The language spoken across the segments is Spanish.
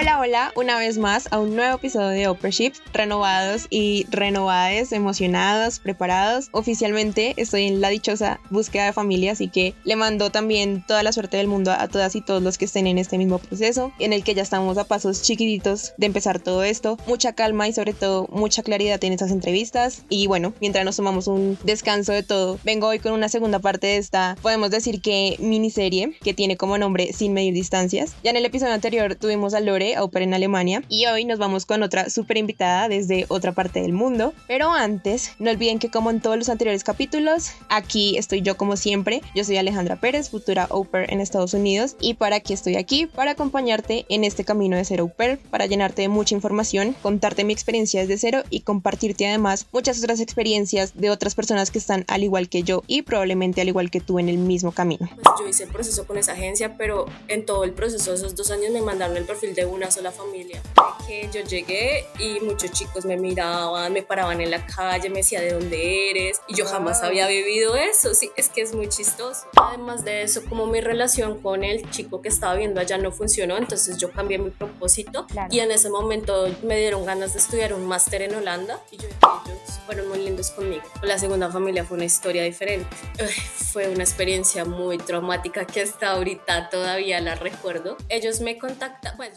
Hola, hola, una vez más a un nuevo episodio de Opera renovados y renovades, emocionados, preparados. Oficialmente estoy en la dichosa búsqueda de familia, así que le mando también toda la suerte del mundo a todas y todos los que estén en este mismo proceso, en el que ya estamos a pasos chiquititos de empezar todo esto. Mucha calma y sobre todo mucha claridad en estas entrevistas. Y bueno, mientras nos tomamos un descanso de todo, vengo hoy con una segunda parte de esta, podemos decir que miniserie, que tiene como nombre Sin Medir Distancias. Ya en el episodio anterior tuvimos a Lore a Oper en Alemania y hoy nos vamos con otra súper invitada desde otra parte del mundo. Pero antes, no olviden que como en todos los anteriores capítulos, aquí estoy yo como siempre. Yo soy Alejandra Pérez, futura Oper en Estados Unidos y para qué estoy aquí, para acompañarte en este camino de ser Oper, para llenarte de mucha información, contarte mi experiencia desde cero y compartirte además muchas otras experiencias de otras personas que están al igual que yo y probablemente al igual que tú en el mismo camino. Pues yo hice el proceso con esa agencia, pero en todo el proceso de esos dos años me mandaron el perfil de una sola familia. Que yo llegué y muchos chicos me miraban, me paraban en la calle, me decía de dónde eres y yo jamás había vivido eso. Sí, es que es muy chistoso. Además de eso, como mi relación con el chico que estaba viendo allá no funcionó, entonces yo cambié mi propósito y en ese momento me dieron ganas de estudiar un máster en Holanda y yo ellos fueron muy lindos conmigo. La segunda familia fue una historia diferente. fue una experiencia muy traumática que hasta ahorita todavía la recuerdo. Ellos me contactan, pues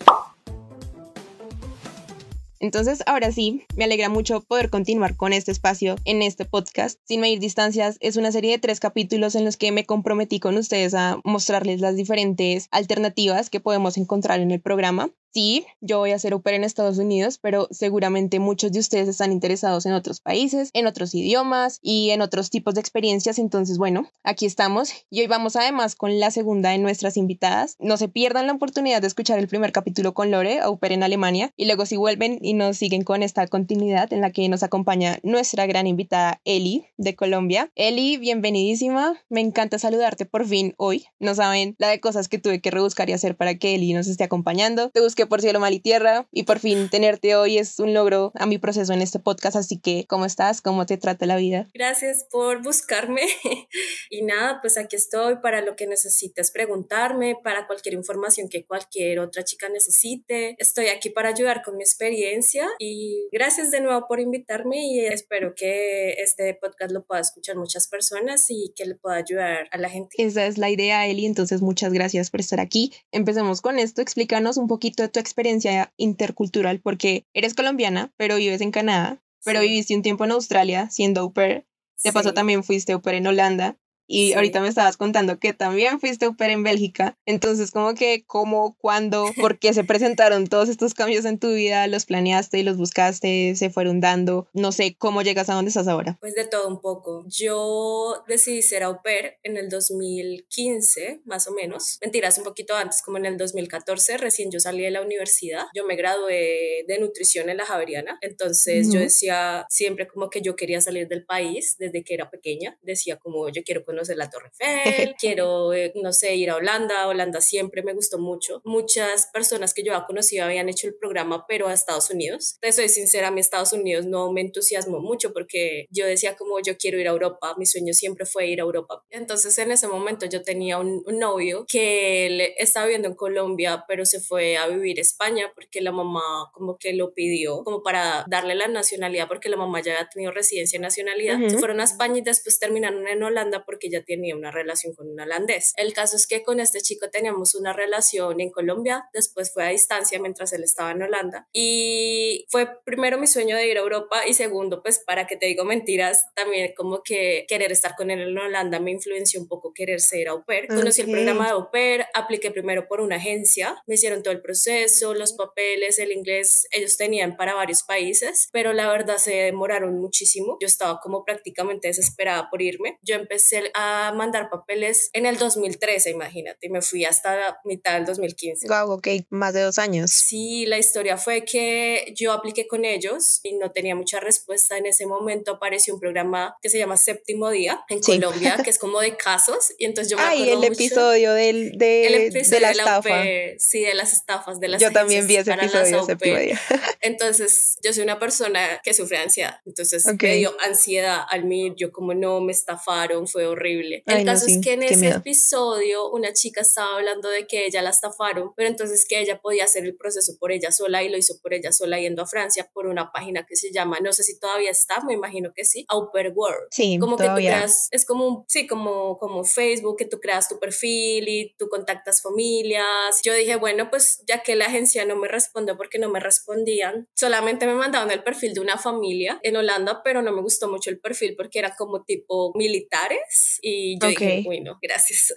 entonces, ahora sí, me alegra mucho poder continuar con este espacio en este podcast. Sin medir distancias, es una serie de tres capítulos en los que me comprometí con ustedes a mostrarles las diferentes alternativas que podemos encontrar en el programa Sí, yo voy a ser au en Estados Unidos, pero seguramente muchos de ustedes están interesados en otros países, en otros idiomas y en otros tipos de experiencias. Entonces, bueno, aquí estamos y hoy vamos además con la segunda de nuestras invitadas. No se pierdan la oportunidad de escuchar el primer capítulo con Lore, au en Alemania, y luego si vuelven y nos siguen con esta continuidad en la que nos acompaña nuestra gran invitada Eli de Colombia. Eli, bienvenidísima. Me encanta saludarte por fin hoy. No saben la de cosas que tuve que rebuscar y hacer para que Eli nos esté acompañando. Te busqué por cielo, mal y tierra y por fin tenerte hoy es un logro a mi proceso en este podcast, así que ¿cómo estás? ¿Cómo te trata la vida? Gracias por buscarme y nada, pues aquí estoy para lo que necesites preguntarme, para cualquier información que cualquier otra chica necesite. Estoy aquí para ayudar con mi experiencia y gracias de nuevo por invitarme y espero que este podcast lo pueda escuchar muchas personas y que le pueda ayudar a la gente. Esa es la idea, Eli, entonces muchas gracias por estar aquí. Empecemos con esto, explícanos un poquito de tu experiencia intercultural porque eres colombiana, pero vives en Canadá, pero viviste un tiempo en Australia siendo au pair. De paso también fuiste au pair en Holanda y ahorita me estabas contando que también fuiste au en Bélgica. Entonces, como que, cómo, cuándo, por qué se presentaron todos estos cambios en tu vida? ¿Los planeaste y los buscaste? ¿Se fueron dando? No sé, ¿cómo llegas a donde estás ahora? Pues de todo un poco. Yo decidí ser au pair en el 2015, más o menos. Mentiras, un poquito antes, como en el 2014, recién yo salí de la universidad. Yo me gradué de nutrición en la Javeriana. Entonces, yo decía siempre como que yo quería salir del país desde que era pequeña. Decía como yo quiero conocer la Torre Eiffel, quiero, eh, no sé, ir a Holanda. Holanda siempre me gustó mucho. Muchas personas que yo había conocido habían hecho el programa, pero a Estados Unidos. Te soy sincera, a mí Estados Unidos no me entusiasmó mucho porque yo decía como yo quiero ir a Europa, mi sueño siempre fue ir a Europa. Entonces en ese momento yo tenía un, novio que estaba viviendo en Colombia, pero se fue a vivir a España porque la mamá como que lo pidió, como para darle la nacionalidad, porque la mamá ya había tenido residencia en nacionalidad. Se fueron a España y después terminaron en Holanda porque que ya tenía una relación con un holandés. El caso es que con este chico teníamos una relación en Colombia, después fue a distancia mientras él estaba en Holanda y fue primero mi sueño de ir a Europa y segundo, pues para que te digo mentiras, también como que querer estar con él en Holanda me influenció un poco querer ser au pair. Conocí el programa de au pair, apliqué primero por una agencia, me hicieron todo el proceso, los papeles, el inglés, ellos tenían para varios países, pero la verdad se demoraron muchísimo. Yo estaba como prácticamente desesperada por irme. Yo empecé a mandar papeles en el 2013, imagínate, y me fui hasta la mitad del 2015. Wow, ok, más de dos años. Sí, la historia fue que yo apliqué con ellos y no tenía mucha respuesta. En ese momento apareció un programa que se llama Séptimo Día en Colombia, que es como de casos, y entonces yo me Ay, el episodio del, de, de la estafa. sí, de las estafas, de las Yo también vi ese episodio, Séptimo Día. Entonces, yo soy una persona que sufre ansiedad, entonces me dio ansiedad al mir, yo como no, me estafaron, fue horrible horrible. El caso es que en ese episodio una chica estaba hablando de que ella la estafaron, pero entonces que ella podía hacer el proceso por ella sola y lo hizo por ella sola yendo a Francia por una página que se llama, no sé si todavía está, me imagino que sí, Upper World. Sí, como que tú creas, es como, sí, como, como Facebook, que tú creas tu perfil y tú contactas familias. Yo dije, bueno, pues ya que la agencia no me respondió porque no me respondían, solamente me mandaron el perfil de una familia en Holanda, pero no me gustó mucho el perfil porque era como tipo militares y yo dije, bueno, gracias.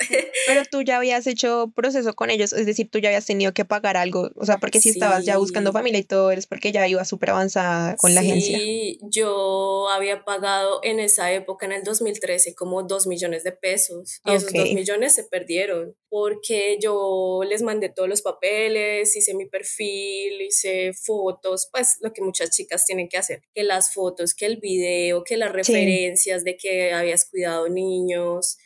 Pero tú ya habías hecho proceso con ellos, es decir, tú ya habías tenido que pagar algo, o sea, porque si estabas ya buscando familia y todo, eres porque ya iba súper avanzada con la agencia. Sí, yo había pagado en esa época, en el 2013, como dos millones de pesos y esos dos millones se perdieron porque yo les mandé todos los papeles, hice mi perfil, hice fotos, pues lo que muchas chicas tienen que hacer, que las fotos, que el video, que las referencias de que habías cuidado niños.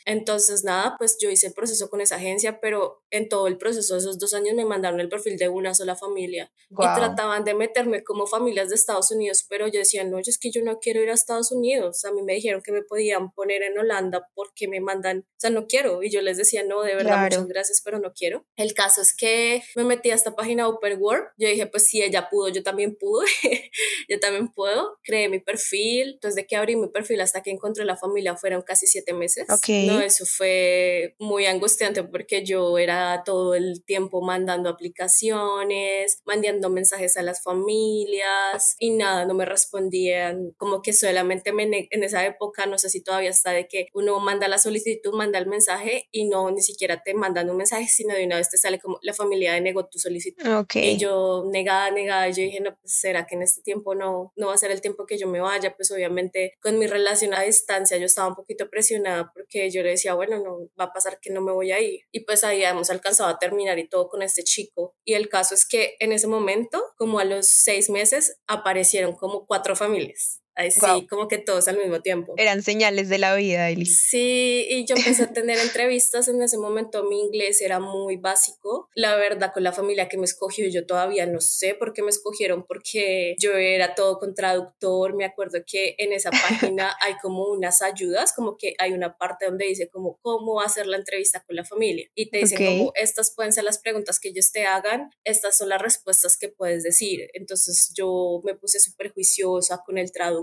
Entonces, nada, pues yo hice el proceso con esa agencia, pero en todo el proceso de esos dos años me mandaron el perfil de una sola familia y trataban de meterme como familias de Estados Unidos, pero yo decía, no, es que yo no quiero ir a Estados Unidos. A mí me dijeron que me podían poner en Holanda porque me mandan, o sea, no quiero. Y yo les decía, no, de verdad, muchas gracias, pero no quiero. El caso es que me metí a esta página Upper World. Yo dije, pues si ella pudo, yo también pude. yo también puedo. Creé mi perfil. Entonces, de que abrí mi perfil hasta que encontré la familia fueron casi siete meses. No, eso fue muy angustiante porque yo era todo el tiempo mandando aplicaciones, mandando mensajes a las familias y nada, no me respondían. Como que solamente me en esa época, no sé si todavía está, de que uno manda la solicitud, manda el mensaje y no ni siquiera te mandan un mensaje, sino de una vez te sale como la familia denegó tu solicitud. Okay. Y yo negada, negada, yo dije, no, pues será que en este tiempo no, no va a ser el tiempo que yo me vaya, pues obviamente con mi relación a distancia yo estaba un poquito presionada porque yo le decía, bueno, no va a pasar que no me voy a ir. Y pues ahí hemos alcanzado a terminar y todo con este chico. Y el caso es que en ese momento, como a los seis meses, aparecieron como cuatro familias. Sí, como que todos al mismo tiempo. Eran señales de la vida, Eli. Sí, y yo empecé a tener entrevistas. En ese momento mi inglés era muy básico. La verdad, con la familia que me escogió, yo todavía no sé por qué me escogieron, porque yo era todo con traductor. Me acuerdo que en esa página hay como unas ayudas, como que hay una parte donde dice como cómo hacer la entrevista con la familia. Y te dicen como estas pueden ser las preguntas que ellos te hagan, estas son las respuestas que puedes decir. Entonces yo me puse súper juiciosa con el traductor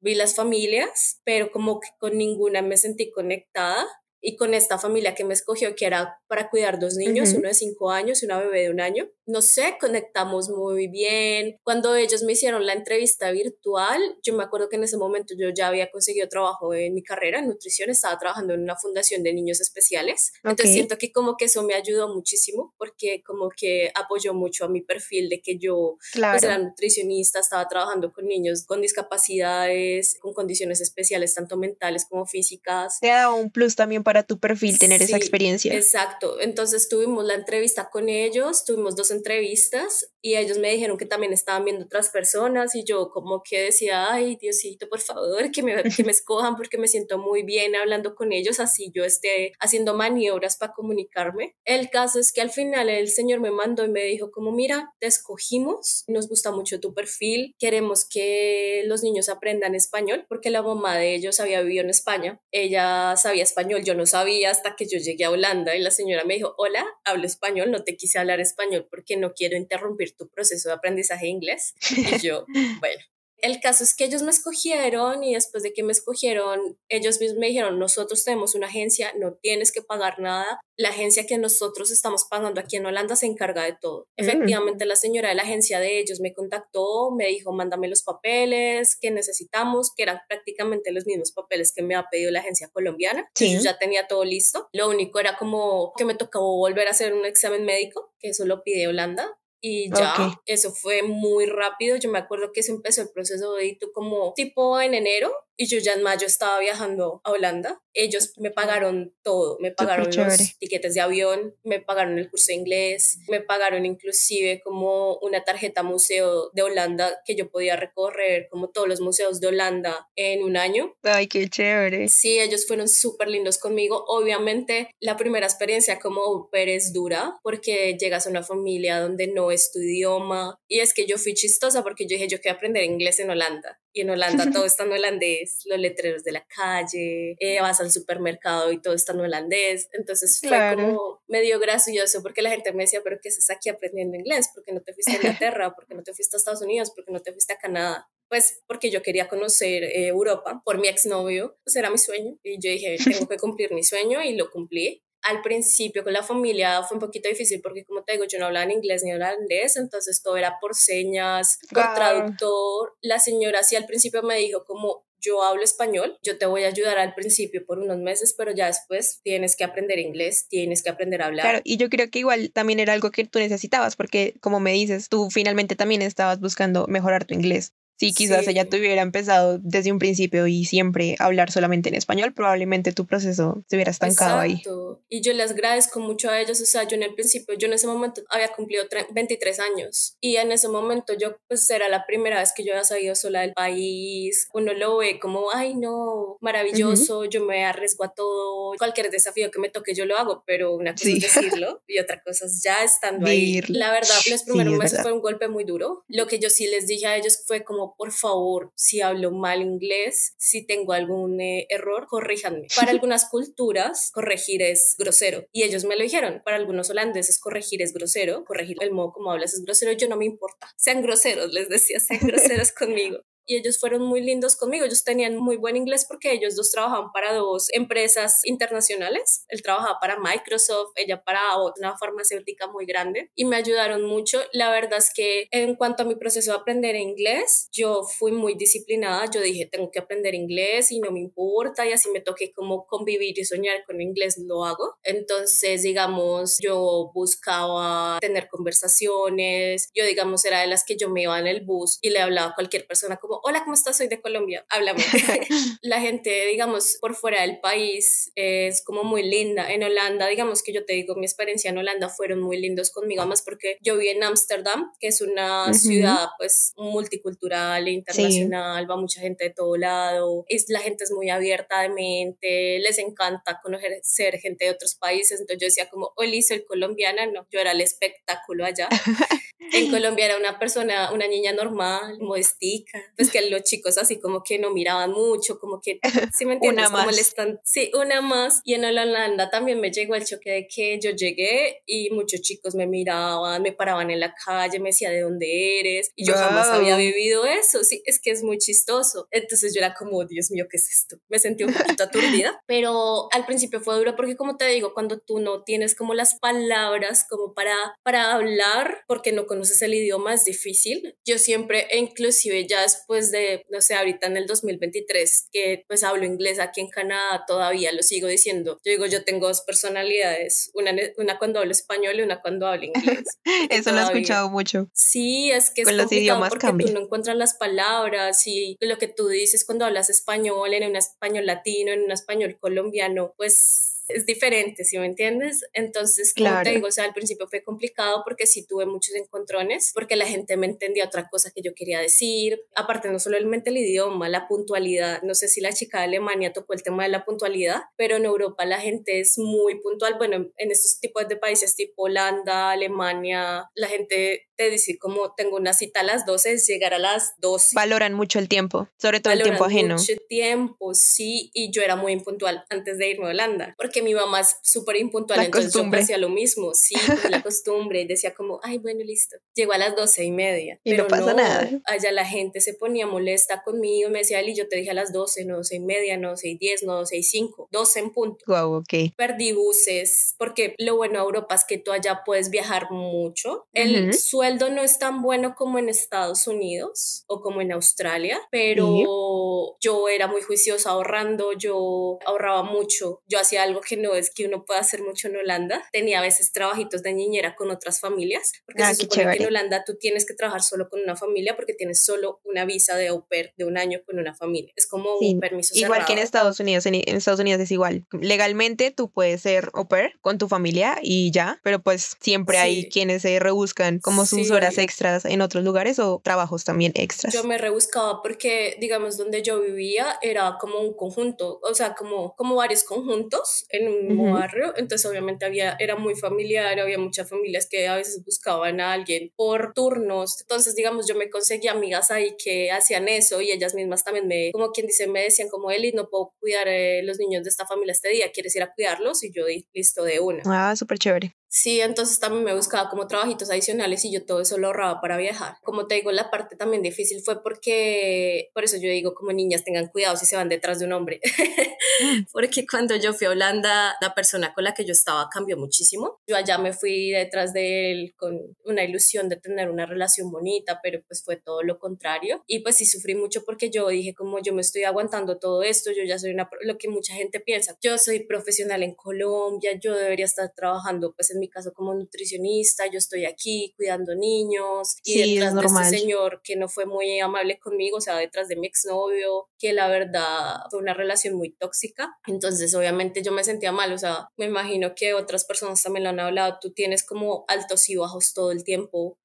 vi las familias, pero como que con ninguna me sentí conectada y con esta familia que me escogió, que era para cuidar dos niños, uno de cinco años y una bebé de un año. No sé, conectamos muy bien. Cuando ellos me hicieron la entrevista virtual, yo me acuerdo que en ese momento yo ya había conseguido trabajo en mi carrera en nutrición, estaba trabajando en una fundación de niños especiales. Entonces siento que como que eso me ayudó muchísimo porque como que apoyó mucho a mi perfil de que yo pues, claro. era nutricionista, estaba trabajando con niños con discapacidades, con condiciones especiales, tanto mentales como físicas. Te ha dado un plus también para tu perfil tener esa experiencia. Exacto. Entonces tuvimos la entrevista con ellos, tuvimos dos entrevistas y ellos me dijeron que también estaban viendo otras personas y yo como que decía, ay Diosito, por favor, que me, que me escojan porque me siento muy bien hablando con ellos, así yo esté haciendo maniobras para comunicarme. El caso es que al final el Señor me mandó y me dijo como, mira, te escogimos, nos gusta mucho tu perfil, queremos que los niños aprendan español porque la mamá de ellos había vivido en España, ella sabía español, yo no sabía hasta que yo llegué a Holanda y la señora me dijo, hola, hablo español, no te quise hablar español porque no quiero interrumpir tu proceso de aprendizaje inglés. Y yo, bueno, el caso es que ellos me escogieron y después de que me escogieron, ellos mismos me dijeron, nosotros tenemos una agencia, no tienes que pagar nada. La agencia que nosotros estamos pagando aquí en Holanda se encarga de todo. Mm. Efectivamente, la señora de la agencia de ellos me contactó, me dijo, mándame los papeles que necesitamos, que eran prácticamente los mismos papeles que me ha pedido la agencia colombiana. Sí. Yo ya tenía todo listo. Lo único era como que me tocaba volver a hacer un examen médico, que eso lo pide Holanda y ya, eso fue muy rápido. Yo me acuerdo que se empezó el proceso de edito como tipo en enero y yo ya en mayo estaba viajando a Holanda. Ellos me pagaron todo, me pagaron los tiquetes de avión, me pagaron el curso de inglés, me pagaron inclusive como una tarjeta museo de Holanda que yo podía recorrer como todos los museos de Holanda en un año. Ay, qué chévere. Sí, ellos fueron súper lindos conmigo. Obviamente la primera experiencia como au es dura porque llegas a una familia donde no es tu idioma y es que yo fui chistosa porque yo dije yo quiero aprender inglés en Holanda y en Holanda todo está en holandés, los letreros de la calle, eh, vas al supermercado y todo está en holandés. Entonces fue como medio gracioso porque la gente me decía, pero ¿qué estás aquí aprendiendo inglés? ¿Por qué no te fuiste a Inglaterra? ¿Por qué no te fuiste a Estados Unidos? ¿Por qué no te fuiste a Canadá? Pues porque yo quería conocer eh, Europa por mi exnovio, pues era mi sueño. Y yo dije, tengo que cumplir mi sueño y lo cumplí al principio con la familia fue un poquito difícil porque, como te digo, yo no hablaba en inglés ni holandés, entonces todo era por señas, por traductor. La señora sí al principio me dijo como, yo hablo español, yo te voy a ayudar al principio por unos meses, pero ya después tienes que aprender inglés, tienes que aprender a hablar. Claro, y yo creo que igual también era algo que tú necesitabas, porque como me dices, tú finalmente también estabas buscando mejorar tu inglés. Si quizás ella te hubiera empezado desde un principio y siempre hablar solamente en español, probablemente tu proceso se hubiera estancado Exacto. ahí. Y yo les agradezco mucho a ellos, o sea, yo en el principio, yo en ese momento había cumplido 23 años y en ese momento yo pues era la primera vez que yo había salido sola del país, uno lo ve como, ay no, maravilloso, yo me arriesgo a todo, cualquier desafío que me toque yo lo hago, pero una cosa es decirlo y otra cosa es ya estando ahí. La verdad, los primeros meses fue un golpe muy duro. Lo que yo sí les dije a ellos fue como, por favor, si hablo mal inglés, si tengo algún eh, error, corríjanme. Para algunas culturas, corregir es grosero. Y ellos me lo dijeron. Para algunos holandeses, corregir es grosero. Corregir el modo como hablas es grosero. Yo no me importa. Sean groseros, les decía, sean groseros conmigo y ellos fueron muy lindos conmigo. Ellos tenían muy buen inglés porque ellos dos trabajaban para dos empresas internacionales. Él trabajaba para Microsoft, ella para una farmacéutica muy grande y me ayudaron mucho. La verdad es que en cuanto a mi proceso de aprender inglés, yo fui muy disciplinada. Yo dije, tengo que aprender inglés y no me importa y así me toqué como convivir y soñar con inglés, lo hago. Entonces, digamos, yo buscaba tener conversaciones. Yo, digamos, era de las que yo me iba en el bus y le hablaba a cualquier persona como hola, ¿cómo estás? Soy de Colombia, háblame. la gente, digamos, por fuera del país es como muy linda. En Holanda, digamos que yo te digo, mi experiencia en Holanda fueron muy lindos conmigo, además porque yo vi en Ámsterdam, que es una ciudad pues multicultural e internacional, va mucha gente de todo lado, es, la gente es muy abierta de mente, les encanta conocer gente de otros países, entonces yo decía como, hola, soy colombiana, no, yo era el espectáculo allá. en Colombia era una persona, una niña normal, modestica, pues que los chicos así como que no miraban mucho, como que, ¿sí me entiendes? una más. están, sí, una más. Y en Holanda también me llegó el choque de que yo llegué y muchos chicos me miraban, me paraban en la calle, me decía de dónde eres. Y yo jamás había vivido eso, sí, es que es muy chistoso. Entonces yo era como, Dios mío, ¿qué es esto? Me sentí un poquito aturdida, pero al principio fue duro porque como te digo, cuando tú no tienes como las palabras como para, para hablar, porque no conoces el idioma, es difícil. Yo siempre, e inclusive ya después de, no sé, ahorita en el 2023, que pues hablo inglés aquí en Canadá, todavía lo sigo diciendo. Yo digo, yo tengo dos personalidades, una, una cuando hablo español y una cuando hablo inglés. Eso lo he escuchado mucho. Sí, es que es los idiomas porque tú no encuentras las palabras y lo que tú dices cuando hablas español, en un español latino, en un español colombiano, pues es diferente, ¿sí me entiendes? Entonces, como te digo, o sea, al principio fue complicado porque sí tuve muchos encontrones, porque la gente me entendía otra cosa que yo quería decir. Aparte, no solamente el idioma, la puntualidad. No sé si la chica de Alemania tocó el tema de la puntualidad, pero en Europa la gente es muy puntual. Bueno, en estos tipos de países tipo Holanda, Alemania, la gente te dice como tengo una cita a las 12, es llegar a las 12. Valoran mucho el tiempo, sobre todo el tiempo ajeno. Mucho tiempo, sí, y yo era muy impuntual antes de irme a Holanda, porque mi mamá es súper impuntual, entonces yo hacía lo mismo, sí, la costumbre, decía como, ay, bueno, listo, llegó a las doce y media, y pero no pasa nada. Allá la gente se ponía molesta conmigo, me decía, Ali, yo te dije a las doce, no, doce y media, no, doce y diez, no, doce y cinco, doce en punto. Wow, ok. Perdí buses, porque lo bueno de Europa es que tú allá puedes viajar mucho, el sueldo no es tan bueno como en Estados Unidos o como en Australia, pero yo era muy juiciosa ahorrando, yo ahorraba mucho, yo hacía algo que no es que uno pueda hacer mucho en Holanda. Tenía a veces trabajitos de niñera con otras familias, porque ah, se supone que en Holanda tú tienes que trabajar solo con una familia porque tienes solo una visa de au pair de un año con una familia. Es como un permiso Igual que en Estados Unidos, en, Estados Unidos es igual. Legalmente tú puedes ser au pair con tu familia y ya, pero pues siempre hay quienes se rebuscan como sus horas extras en otros lugares o trabajos también extras. Yo me rebuscaba porque, digamos, donde yo vivía era como un conjunto, o sea, como, como varios conjuntos en un mismo barrio, entonces obviamente había, era muy familiar, había muchas familias que a veces buscaban a alguien por turnos, entonces digamos yo me conseguí amigas ahí que hacían eso y ellas mismas también me, como quien dice, me decían como Eli, no puedo cuidar eh, los niños de esta familia este día, ¿quieres ir a cuidarlos? Y yo di listo de una. Ah, súper chévere. Sí, entonces también me buscaba como trabajitos adicionales y yo todo eso lo ahorraba para viajar. Como te digo, la parte también difícil fue porque, por eso yo digo, como niñas tengan cuidado si se van detrás de un hombre. Mm. porque cuando yo fui a Holanda, la persona con la que yo estaba cambió muchísimo. Yo allá me fui detrás de él con una ilusión de tener una relación bonita, pero pues fue todo lo contrario. Y pues sí sufrí mucho porque yo dije como yo me estoy aguantando todo esto, yo ya soy una, lo que mucha gente piensa, yo soy profesional en Colombia, yo debería estar trabajando pues en mi caso como nutricionista, yo estoy aquí cuidando niños y detrás de este señor que no fue muy amable conmigo, o sea, detrás de mi exnovio, que la verdad fue una relación muy tóxica. Entonces, obviamente yo me sentía mal, o sea, me imagino que otras personas también lo han hablado, tú tienes como altos y bajos todo el tiempo,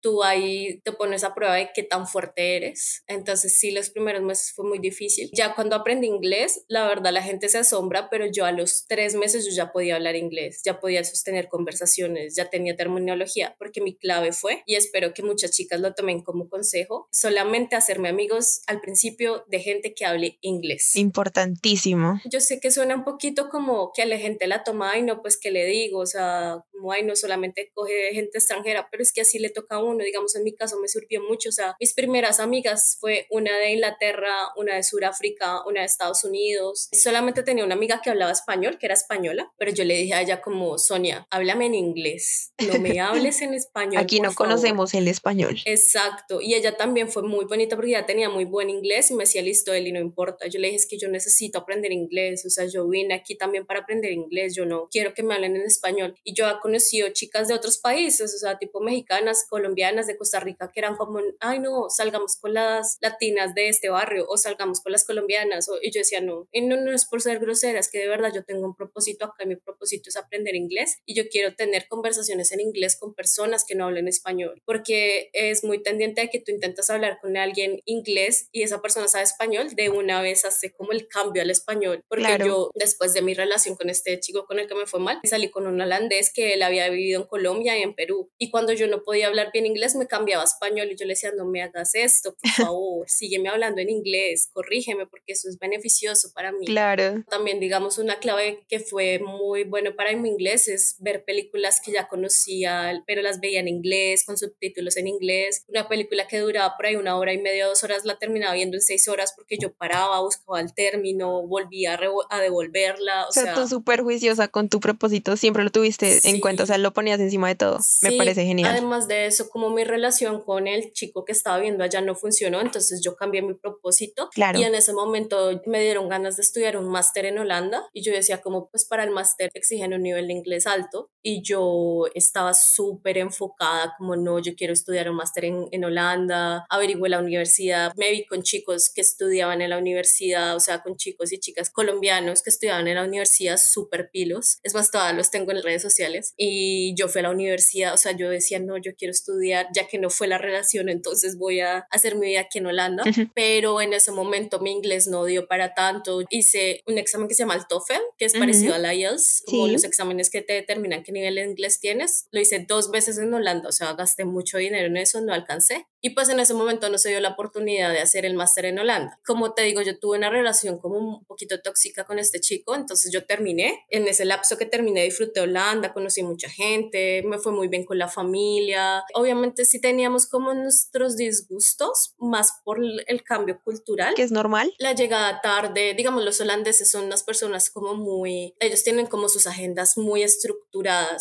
tú ahí te pones a prueba de qué tan fuerte eres. Entonces, sí, los primeros meses fue muy difícil. Ya cuando aprendí inglés, la verdad la gente se asombra, pero yo a los tres meses yo ya podía hablar inglés, ya podía sostener conversaciones, ya tenía terminología, porque mi clave fue, y espero que muchas chicas lo tomen como consejo, solamente hacerme amigos al principio de gente que hable inglés. Importantísimo. Yo sé que suena un poquito como que a la gente la toma y no, pues que le digo, o sea, como ay, no solamente coge gente extranjera, pero es que así le toca a uno, digamos, en mi caso me sirvió mucho, o sea, mis primeras amigas fue una de Inglaterra, una de Sudáfrica, una de Estados Unidos, solamente tenía una amiga que hablaba español, que era española, pero yo le dije a ella como, Sonia, háblame en inglés, no me hables en español. Aquí no conocemos el español. Exacto, y ella también fue muy bonita porque ya tenía muy buen inglés y me decía, listo, Eli, no importa. Yo le dije, es que yo necesito aprender inglés, o sea, yo vine aquí también para aprender inglés, yo no quiero que me hablen en español. Y yo he conocido chicas de otros países, o sea, tipo mexicanas, colombianas, de Costa Rica, que eran como, ay, no, salgamos con las latinas de este barrio o salgamos con las colombianas. y yo decía, no, y no, no es por ser grosera, es que de verdad yo tengo un propósito acá y mi propósito es aprender inglés y yo quiero tener conversaciones en inglés con personas que no hablen español, porque es muy tendiente a que tú intentas hablar con alguien inglés y esa persona sabe español, de una vez hace como el cambio al español, porque yo después de mi relación con este chico con el que me fue mal, salí con un holandés que él había vivido en Colombia y en Perú, y cuando yo no podía hablar bien inglés me cambiaba a español y yo le decía, no me hagas esto, por favor, sígueme hablando en inglés, corrígeme porque eso es beneficioso para mí. Claro. También digamos una clave que fue muy bueno para mi inglés es ver películas que ya conocía, pero las veía en inglés, con subtítulos en inglés. Una película que duraba por ahí una hora y media, dos horas, la terminaba viendo en seis horas porque yo paraba, buscaba el término, volvía a, devolverla. O, sea, tú súper juiciosa con tu propósito, siempre lo tuviste en cuenta, o sea, lo ponías encima de todo. Me parece genial. Además de eso, como mi relación con el chico que estaba viendo allá no funcionó, entonces yo cambié mi propósito. Claro. Y en ese momento me dieron ganas de estudiar un máster en Holanda y yo decía como pues para el máster exigen un nivel de inglés alto y yo estaba súper enfocada como no, yo quiero estudiar un máster en, en, Holanda, averigüé la universidad, me vi con chicos que estudiaban en la universidad, o sea, con chicos y chicas colombianos que estudiaban en la universidad súper pilos, es más, todavía los tengo en redes sociales. Y yo fui a la universidad, o sea, yo decía, no, yo quiero estudiar, ya que no fue la relación, entonces voy a hacer mi vida aquí en Holanda, pero en ese momento mi inglés no dio para tanto, hice un examen que se llama el TOEFL, que es parecido al IELTS, como los exámenes que te que nivel de inglés tienes. Lo hice dos veces en Holanda, o sea, gasté mucho dinero en eso, no alcancé. Y pues en ese momento no se dio la oportunidad de hacer el máster en Holanda. Como te digo, yo tuve una relación como un poquito tóxica con este chico, entonces yo terminé. En ese lapso que terminé disfruté Holanda, conocí mucha gente, me fue muy bien con la familia. Obviamente sí teníamos como nuestros disgustos, más por el cambio cultural. Que es normal. La llegada tarde, digamos, los holandeses son unas personas como muy, ellos tienen como sus agendas muy estructuradas.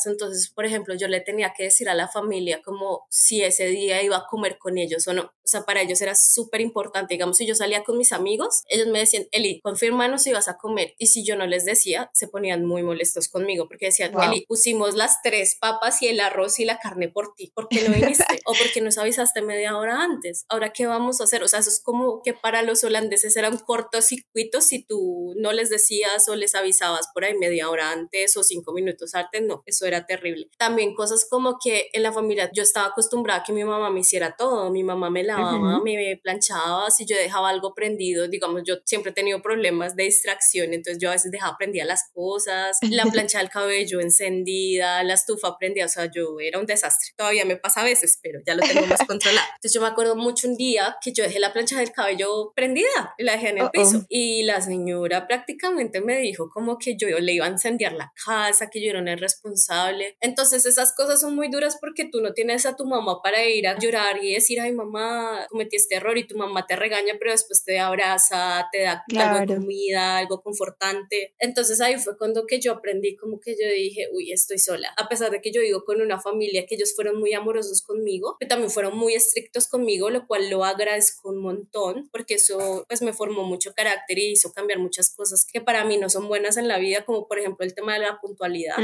Entonces, por ejemplo, yo le tenía que decir a la familia como si ese día iba a comer con ellos o no. O sea, para ellos era súper importante. Digamos, si yo salía con mis amigos, ellos me decían, Eli, confirmanos si vas a comer. Y si yo no les decía, se ponían muy molestos conmigo porque decían, Eli, pusimos las tres papas y el arroz y la carne por ti. ¿Por qué no viniste? o porque nos avisaste media hora antes. Ahora, ¿qué vamos a hacer? O sea, eso es como que para los holandeses era un cortocircuito si tú no les decías o les avisabas por ahí media hora antes o cinco minutos antes. No, eso era terrible. También cosas como que en la familia yo estaba acostumbrada a que mi mamá me hiciera todo. Mi mamá me lavaba, me planchaba. Si yo dejaba algo prendido, digamos, yo siempre he tenido problemas de distracción, entonces yo a veces dejaba prendida las cosas, la plancha del cabello encendida, la estufa prendida, o sea, yo era un desastre. Todavía me pasa a veces, pero ya lo tengo más controlado. Entonces yo me acuerdo mucho un día que yo dejé la plancha del cabello prendida y la dejé en el piso y la señora prácticamente me dijo como que yo le iba a encender la casa, que yo era una irresponsable. Entonces esas cosas son muy duras porque tú no tienes a tu mamá para ir a llorar y decir, ay mamá, cometí este error y tu mamá te regaña, pero después te abraza, te da algo de comida, algo confortante. Entonces ahí fue cuando que yo aprendí como que yo dije, uy, estoy sola. A pesar de que yo vivo con una familia que ellos fueron muy amorosos conmigo, pero también fueron muy estrictos conmigo, lo cual lo agradezco un montón porque eso pues me formó mucho carácter y hizo cambiar muchas cosas que para mí no son buenas en la vida, como por ejemplo el tema de la puntualidad.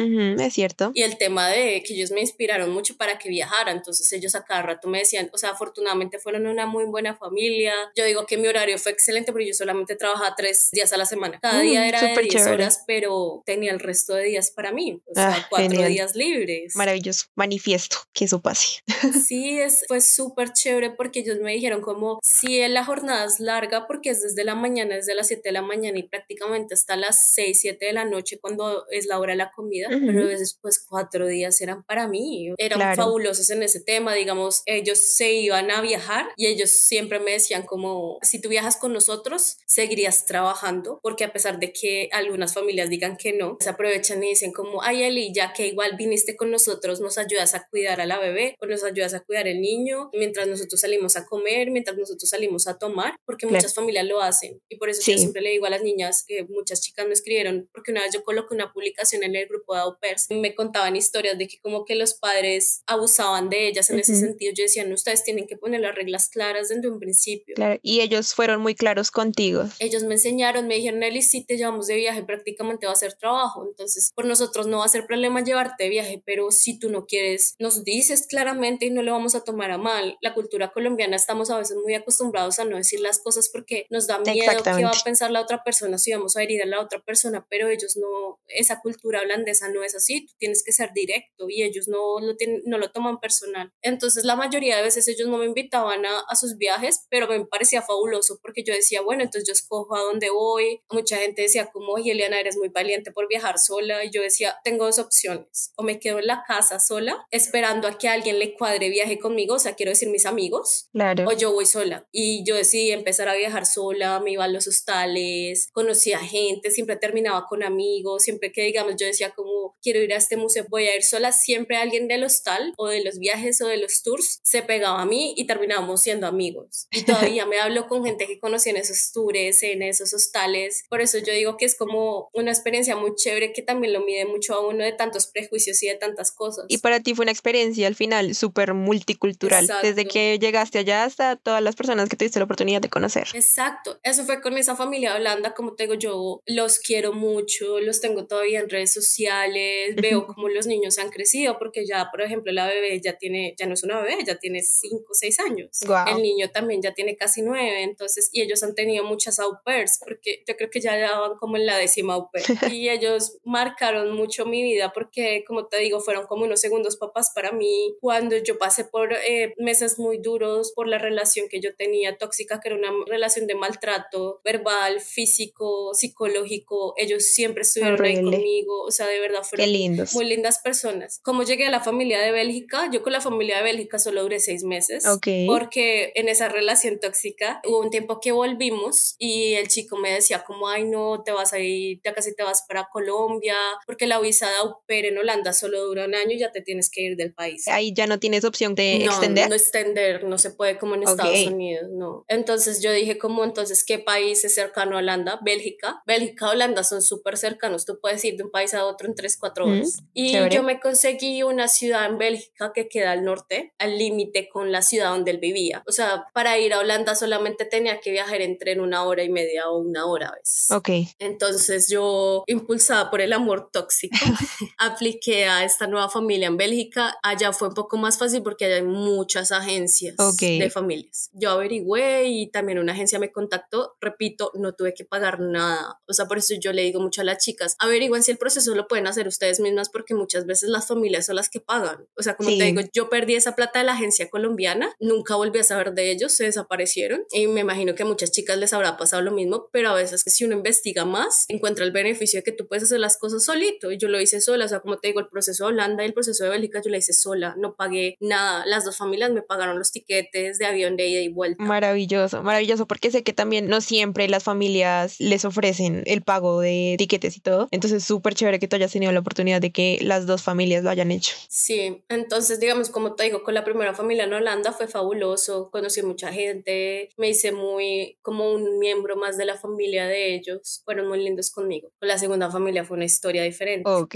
Es cierto. Y el tema de que ellos me inspiraron mucho para que viajara, entonces ellos a cada rato me decían, o sea, afortunadamente fueron una muy buena familia. Yo digo que mi horario fue excelente porque yo solamente trabajaba tres días a la semana. Cada día mm, era de 10 horas, pero tenía el resto de días para mí, o sea, ah, cuatro días libres. Maravilloso, manifiesto que eso pase. Sí, es, fue súper chévere porque ellos me dijeron como, si la jornada es larga porque es desde la mañana, desde las 7 de la mañana y prácticamente hasta las 6, 7 de la noche cuando es la hora de la comida, pero después cuatro días eran para mí, eran fabulosos en ese tema, digamos, ellos se iban a viajar y ellos siempre me decían como, si tú viajas con nosotros, seguirías trabajando, porque a pesar de que algunas familias digan que no, se aprovechan y dicen como, ay Eli, ya que igual viniste con nosotros, nos ayudas a cuidar a la bebé o nos ayudas a cuidar el niño mientras nosotros salimos a comer, mientras nosotros salimos a tomar, porque muchas familias lo hacen. Y por eso yo siempre le digo a las niñas, que muchas chicas me escribieron, porque una vez yo coloqué una publicación en el grupo de au pairs, me contaban historias de que como que los padres abusaban de ellas en ese sentido. Yo decía, no, ustedes tienen que poner las reglas claras desde un principio. Claro, y ellos fueron muy claros contigo. Ellos me enseñaron, me dijeron, Nelly, si te llevamos de viaje prácticamente va a ser trabajo, entonces por nosotros no va a ser problema llevarte de viaje, pero si tú no quieres, nos dices claramente y no le vamos a tomar a mal. La cultura colombiana estamos a veces muy acostumbrados a no decir las cosas porque nos da miedo qué va a pensar la otra persona si vamos a herir a la otra persona, pero ellos no, esa cultura holandesa no es así, tú tienes que ser directo y ellos no lo, tienen, no lo toman personal. Entonces la mayoría de veces ellos no me invitaban a, a sus viajes, pero me parecía fabuloso porque yo decía, bueno, entonces yo escojo a dónde voy. Mucha gente decía como, Eliana, eres muy valiente por viajar sola y yo decía, tengo dos opciones, o me quedo en la casa sola esperando a que alguien le cuadre viaje conmigo, o sea, quiero decir mis amigos, claro. o yo voy sola. Y yo decidí empezar a viajar sola, me iba a los hostales, conocía gente, siempre terminaba con amigos, siempre que digamos yo decía como quiero ir a este museo, voy a ir sola, siempre alguien del hostal o de los viajes o de los tours se pegaba a mí y terminábamos siendo amigos. Y todavía me hablo con gente que conocí en esos tours, en esos hostales. Por eso yo digo que es como una experiencia muy chévere que también lo mide mucho a uno de tantos prejuicios y de tantas cosas. Y para ti fue una experiencia al final súper multicultural, desde que llegaste allá hasta todas las personas que tuviste la oportunidad de conocer. Exacto, eso fue con esa familia Holanda, como te digo, yo los quiero mucho, los tengo todavía en redes sociales, veo cómo los niños han crecido, porque ya, por ejemplo, la bebé ya tiene, ya no es una bebé, ya tiene 5 o 6 años. El niño también ya tiene casi 9, entonces, y ellos han tenido muchas au pairs, porque yo creo que ya van como en la décima au pair. Y ellos marcaron mucho mi vida porque, como te digo, fueron como unos segundos papás para mí. Cuando yo pasé por eh, meses muy duros por la relación que yo tenía tóxica, que era una relación de maltrato verbal, físico, psicológico, ellos siempre estuvieron ahí conmigo. O sea, de verdad fueron muy lindas personas. Como llegué a la familia de Bélgica, yo con la familia de Bélgica solo duré seis meses. Porque en esa relación tóxica hubo un tiempo que volvimos y el chico me decía como, ay no, te vas a ir, ya casi te vas para Colombia, porque la visa de au pair en Holanda solo dura un año y ya te tienes que ir del país. Ahí ya no tienes opción de no, extender. No, extender, no se puede como en Estados Unidos, no. Entonces yo dije como, entonces, ¿qué país es cercano a Holanda? Bélgica. Bélgica, Holanda son súper cercanos, tú puedes ir de un país a otro en 3, 4 horas. y yo me conseguí una ciudad en Bélgica que queda al norte, al límite con la ciudad donde él vivía. O sea, para ir a Holanda solamente tenía que viajar en tren una hora y media o una hora a veces. Ok. Entonces yo, impulsada por el amor tóxico, apliqué a esta nueva familia en Bélgica, allá fue un poco más fácil porque allá hay muchas agencias de familias. Yo averigüé y también una agencia me contactó. Repito, no tuve que pagar nada. O sea, por eso yo le digo mucho a las chicas, averigüen si el proceso lo pueden hacer ustedes mismas porque muchas veces las familias son las que pagan. O sea, como te digo, yo perdí esa plata de la agencia colombiana, nunca volví a saber de ellos, se desaparecieron y me imagino que a muchas chicas les habrá pasado lo mismo, pero a veces que si uno investiga más, encuentra el beneficio de que tú puedes hacer las cosas solito y yo lo hice sola, o sea, como te digo, el proceso de Holanda y el proceso de Bélgica yo lo hice sola, no pagué nada, las dos familias me pagaron los tiquetes de avión de ida y vuelta. Maravilloso, maravilloso, porque sé que también no siempre las familias les ofrecen el pago de tiquetes y todo, entonces súper chévere que tú hayas tenido la oportunidad de que las dos familias lo hayan hecho. Sí, entonces digamos, como te digo, con la primera familia en Holanda fue fabuloso, conocí mucha gente, me hice muy como un miembro más de la familia de ellos, fueron muy lindos conmigo. Con la segunda familia fue una historia diferente. Ok.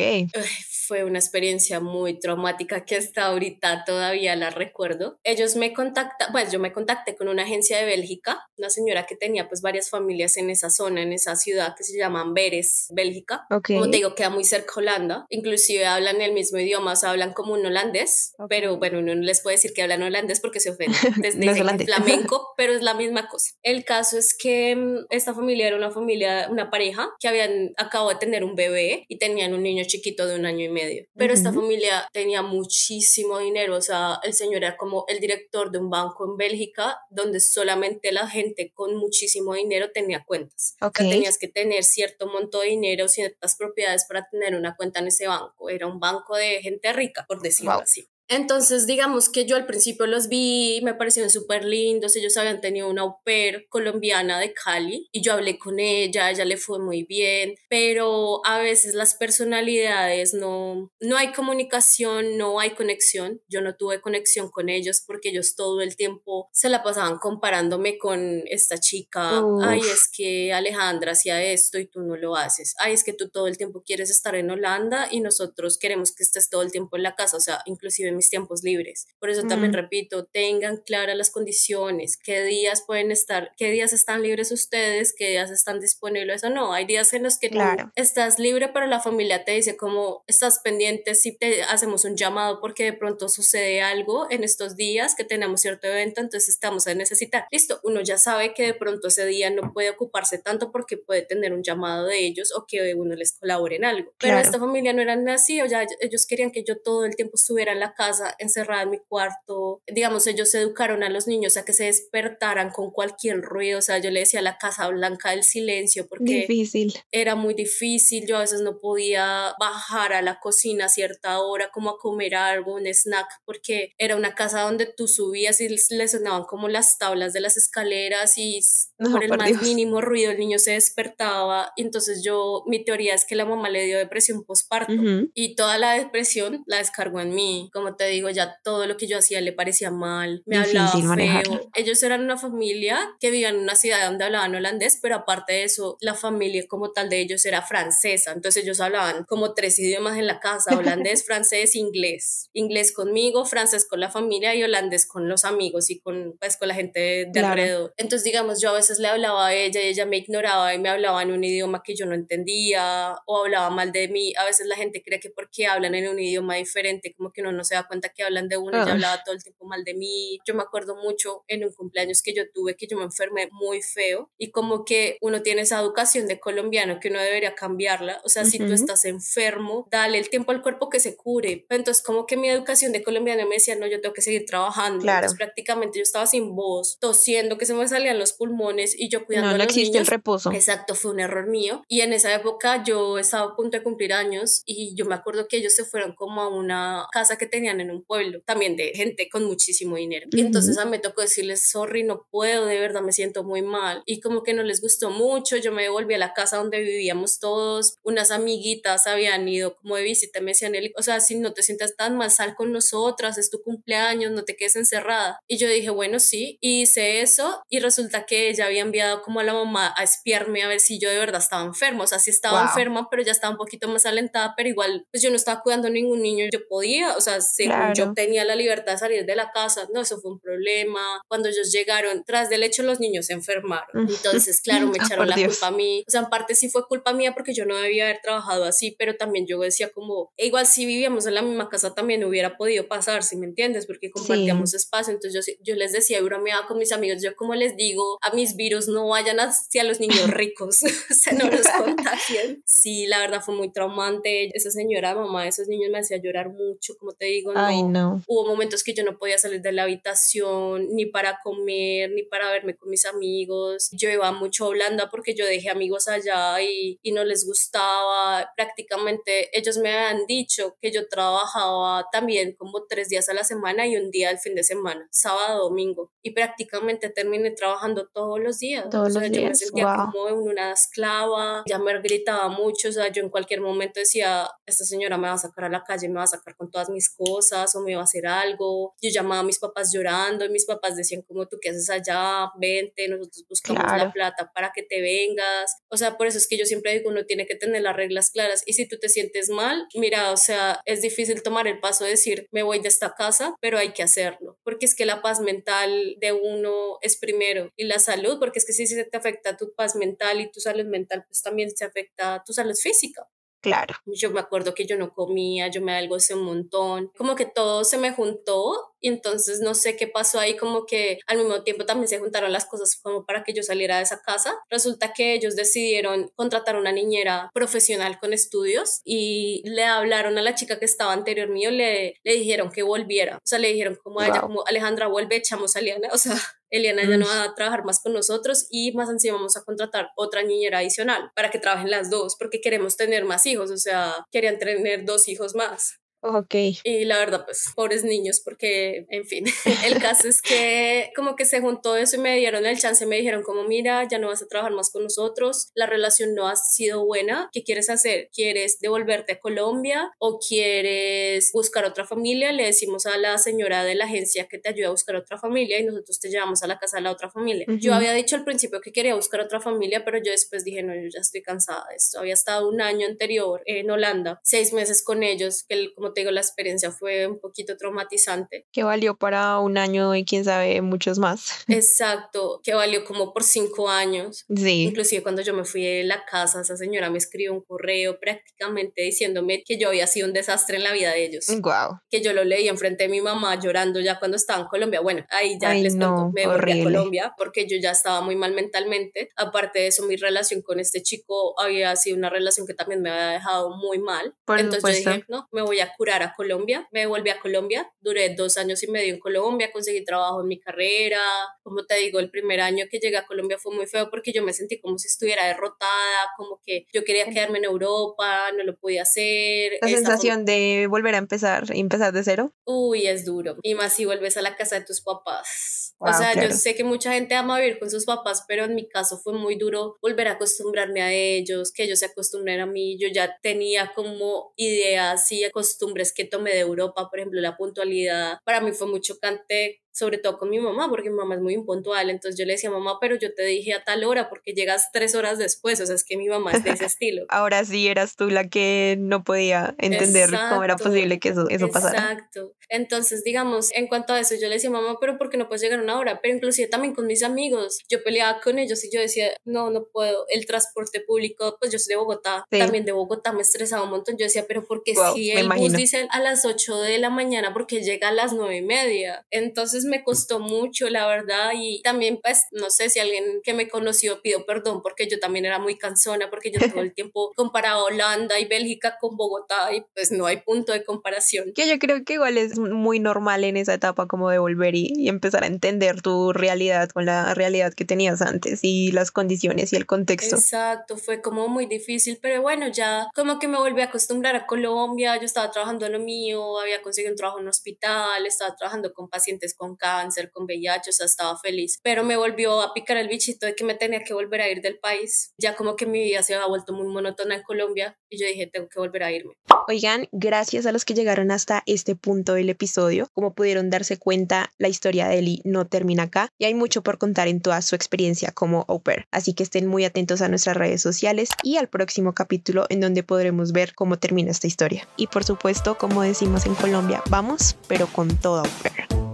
fue una experiencia muy traumática que hasta ahorita todavía la recuerdo. Ellos me contactan, pues yo me contacté con una agencia de Bélgica, una señora que tenía pues varias familias en esa zona, en esa ciudad que se llama Amberes, Bélgica. Okay. Como te digo, queda muy cerca Holanda. Inclusive hablan el mismo idioma, o sea, hablan como un holandés, pero bueno, no les puede decir que hablan holandés porque se ofenden. Desde no flamenco, pero es la misma cosa. El caso es que mm, esta familia era una familia, una pareja que habían acabado de tener un bebé y tenían un niño chiquito de un año y medio. Pero esta familia tenía muchísimo dinero, o sea, el señor era como el director de un banco en Bélgica donde solamente la gente con muchísimo dinero tenía cuentas. Okay. tenías que tener cierto monto de dinero, ciertas propiedades para tener una cuenta en ese banco. Era un banco de gente rica, por decirlo así. Entonces, digamos que yo al principio los vi, me parecieron súper lindos, ellos habían tenido una au pair colombiana de Cali y yo hablé con ella, ella le fue muy bien, pero a veces las personalidades no, no hay comunicación, no hay conexión, yo no tuve conexión con ellos porque ellos todo el tiempo se la pasaban comparándome con esta chica, ay, es que Alejandra hacía esto y tú no lo haces, ay, es que tú todo el tiempo quieres estar en Holanda y nosotros queremos que estés todo el tiempo en la casa, o sea, inclusive mis tiempos libres. Por eso también mm. repito, tengan claras las condiciones, qué días pueden estar, qué días están libres ustedes, qué días están disponibles o no. Hay días en los que claro. estás libre, pero la familia te dice como estás pendiente si te hacemos un llamado porque de pronto sucede algo en estos días que tenemos cierto evento, entonces estamos a necesitar. Listo, uno ya sabe que de pronto ese día no puede ocuparse tanto porque puede tener un llamado de ellos o que uno les colabore en algo. Pero esta familia no era así, o ya ellos querían que yo todo el tiempo estuviera en la casa casa, encerrada en mi cuarto. Digamos, ellos educaron a los niños a que se despertaran con cualquier ruido. O sea, yo le decía la casa blanca del silencio porque difícil. era muy difícil. Yo a veces no podía bajar a la cocina a cierta hora como a comer algo, un snack, porque era una casa donde tú subías y le sonaban como las tablas de las escaleras y por el más mínimo ruido el niño se despertaba. Entonces yo, mi teoría es que la mamá le dio depresión postparto y toda la depresión la descargó en mí. Como te digo, ya todo lo que yo hacía le parecía mal, me hablaba feo. Ellos eran una familia que vivían en una ciudad donde hablaban holandés, pero aparte de eso, la familia como tal de ellos era francesa. Entonces ellos hablaban como tres idiomas en la casa, holandés, francés, inglés. Inglés conmigo, francés con la familia y holandés con los amigos y con, pues, con la gente de, alrededor. Entonces, digamos, yo a veces le hablaba a ella y ella me ignoraba y me hablaba en un idioma que yo no entendía o hablaba mal de mí. A veces la gente cree que porque hablan en un idioma diferente, como que uno no se da cuenta que hablan de uno, y hablaba todo el tiempo mal de mí. Yo me acuerdo mucho en un cumpleaños que yo tuve que yo me enfermé muy feo y como que uno tiene esa educación de colombiano que uno debería cambiarla. O sea, si tú estás enfermo, dale el tiempo al cuerpo que se cure. Entonces, como que mi educación de colombiano me decía, no, yo tengo que seguir trabajando. Claro. Entonces, prácticamente yo estaba sin voz, tosiendo, que se me salían los pulmones y yo cuidando no, no a los existe el reposo. Exacto, fue un error mío. Y en esa época yo estaba a punto de cumplir años y yo me acuerdo que ellos se fueron como a una casa que tenían en un pueblo, también de gente con muchísimo dinero. Y entonces a mí me tocó decirles, sorry, no puedo, de verdad me siento muy mal. Y como que no les gustó mucho, yo me devolví a la casa donde vivíamos todos, unas amiguitas habían ido como de visita, me decían, o sea, si no te sientas tan mal, sal con nosotras, es tu cumpleaños, no te quedes encerrada. Y yo dije, bueno, sí, y hice eso y resulta que ella había enviado como a la mamá a espiarme a ver si yo de verdad estaba enferma, o sea, sí estaba enferma, pero ya estaba un poquito más alentada, pero igual, pues yo no estaba cuidando a ningún niño, yo podía, o sea, según yo tenía la libertad de salir de la casa, no, eso fue un problema. Cuando ellos llegaron, tras del hecho los niños se enfermaron. Entonces, claro, me ah, echaron la culpa a mí. O sea, en parte sí fue culpa mía porque yo no debía haber trabajado así, pero también yo decía como, e igual si vivíamos en la misma casa también hubiera podido pasar, si me entiendes, porque compartíamos espacio. Entonces yo, yo les decía, yo bromeaba con mis amigos, yo como les digo, a mis virus no vayan hacia los niños ricos, se no los contagien. Sí, la verdad fue muy traumante. Esa señora, mamá de esos niños me hacía llorar mucho, como te digo, no. no. Hubo momentos que yo no podía salir de la habitación, ni para comer, ni para verme con mis amigos. Yo iba mucho a Holanda porque yo dejé amigos allá y, y no les gustaba. Prácticamente ellos me habían dicho que yo trabajaba también como tres días a la semana y un día al fin de semana, sábado, domingo. Y prácticamente terminé trabajando todos los días. Todos los días. Yo me sentía como una esclava, ya me gritaba mucho, o sea, yo en cualquier momento decía, esta señora me va a sacar a la calle, me va a sacar con todas mis cosas o me va a hacer algo. Yo llamaba a mis papás llorando y mis papás decían como tú qué haces allá, vente, nosotros buscamos la plata para que te vengas. O sea, por eso es que yo siempre digo, uno tiene que tener las reglas claras y si tú te sientes mal, mira, o sea, es difícil tomar el paso de decir, me voy de esta casa, pero hay que hacerlo, porque es que la paz mental de uno es primero y la salud, porque es que si se te afecta tu paz mental y tu salud mental, pues también se afecta tu salud física. Claro. Yo me acuerdo que yo no comía, yo me hace un montón, como que todo se me juntó y entonces no sé qué pasó ahí, como que al mismo tiempo también se juntaron las cosas como para que yo saliera de esa casa. Resulta que ellos decidieron contratar una niñera profesional con estudios y le hablaron a la chica que estaba anterior mío, le, le dijeron que volviera, o sea, le dijeron como a ella, como Alejandra vuelve, echamos a Liana, o sea, Eliana ya no va a trabajar más con nosotros y más encima vamos a contratar otra niñera adicional para que trabajen las dos porque queremos tener más hijos, o sea, querían tener dos hijos más. Ok. Y la verdad, pues, pobres niños, porque, en fin, el caso es que como que se juntó eso y me dieron el chance, me dijeron como, mira, ya no vas a trabajar más con nosotros, la relación no ha sido buena, ¿qué quieres hacer? ¿Quieres devolverte a Colombia o quieres buscar otra familia? Le decimos a la señora de la agencia que te ayuda a buscar otra familia y nosotros te llevamos a la casa de la otra familia. Yo había dicho al principio que quería buscar otra familia, pero yo después dije, no, yo ya estoy cansada de esto. Había estado un año anterior en Holanda, seis meses con ellos, que como te digo, la experiencia fue un poquito traumatizante. Que valió para un año y quién sabe muchos más. Exacto, que valió como por cinco años. Sí. Inclusive cuando yo me fui de la casa, esa señora me escribió un correo prácticamente diciéndome que yo había sido un desastre en la vida de ellos. Wow. Que yo lo leí enfrente de mi mamá llorando ya cuando estaba en Colombia. Bueno, ahí ya les no, me volví a Colombia porque yo ya estaba muy mal mentalmente. Aparte de eso, mi relación con este chico había sido una relación que también me había dejado muy mal. Entonces yo dije, no, me voy a curar a Colombia. Me volví a Colombia, duré dos años y medio en Colombia, conseguí trabajo en mi carrera. Como te digo, el primer año que llegué a Colombia fue muy feo porque yo me sentí como si estuviera derrotada, como que yo quería quedarme en Europa, no lo podía hacer. La sensación de volver a empezar, empezar de cero. Uy, es duro. Y más si vuelves a la casa de tus papás. O sea, yo sé que mucha gente ama vivir con sus papás, pero en mi caso fue muy duro volver a acostumbrarme a ellos, que ellos se acostumbren a mí. Yo ya tenía como ideas y costumbres que tomé de Europa, por ejemplo, la puntualidad, para mí fue muy chocante sobre todo con mi mamá, porque mi mamá es muy impuntual. Entonces yo le decía, mamá, pero yo te dije a tal hora porque llegas tres horas después. O sea, es que mi mamá es de ese estilo. Ahora sí eras tú la que no podía entender cómo era posible que eso, eso pasara. Exacto. Entonces, digamos, en cuanto a eso, yo le decía, mamá, pero ¿por qué no puedes llegar a una hora? Pero inclusive también con mis amigos, yo peleaba con ellos y yo decía, no, no puedo. El transporte público, pues yo soy de Bogotá, también de Bogotá me estresaba un montón. Yo decía, pero porque si el bus dice a las 8 de la mañana, porque llega a las nueve y media. Entonces, me costó mucho, la verdad, y también pues no sé si alguien que me conoció pido perdón porque yo también era muy cansona, porque yo todo el tiempo comparaba Holanda y Bélgica con Bogotá y pues no hay punto de comparación. Que yo creo que igual es muy normal en esa etapa como de volver y, y empezar a entender tu realidad con la realidad que tenías antes y las condiciones y el contexto. Exacto, fue como muy difícil, pero bueno, ya como que me volví a acostumbrar a Colombia, yo estaba trabajando en lo mío, había conseguido un trabajo en un hospital, estaba trabajando con pacientes con con cáncer, con VIH, o sea, estaba feliz. Pero me volvió a picar el bichito de que me tenía que volver a ir del país. Ya como que mi vida se había vuelto muy monótona en Colombia y yo dije, tengo que volver a irme. Oigan, gracias a los que llegaron hasta este punto del episodio. Como pudieron darse cuenta, la historia de Eli no termina acá y hay mucho por contar en toda su experiencia como au pair. Así que estén muy atentos a nuestras redes sociales y al próximo capítulo en donde podremos ver cómo termina esta historia. Y por supuesto, como decimos en Colombia, vamos, pero con todo au pair.